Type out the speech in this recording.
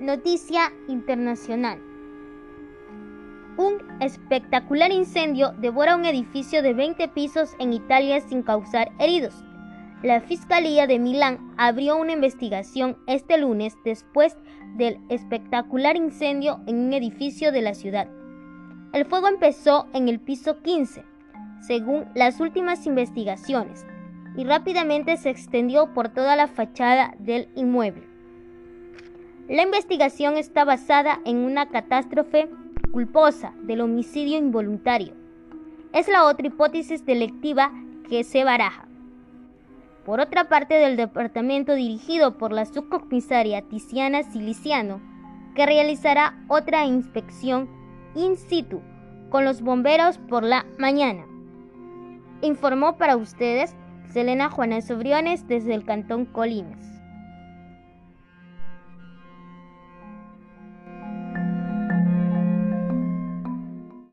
Noticia internacional. Un espectacular incendio devora un edificio de 20 pisos en Italia sin causar heridos. La Fiscalía de Milán abrió una investigación este lunes después del espectacular incendio en un edificio de la ciudad. El fuego empezó en el piso 15, según las últimas investigaciones, y rápidamente se extendió por toda la fachada del inmueble. La investigación está basada en una catástrofe culposa del homicidio involuntario. Es la otra hipótesis delictiva que se baraja. Por otra parte del departamento dirigido por la subcomisaria Tiziana Siliciano, que realizará otra inspección in situ con los bomberos por la mañana. Informó para ustedes Selena Juana Sobriones desde el Cantón Colinas.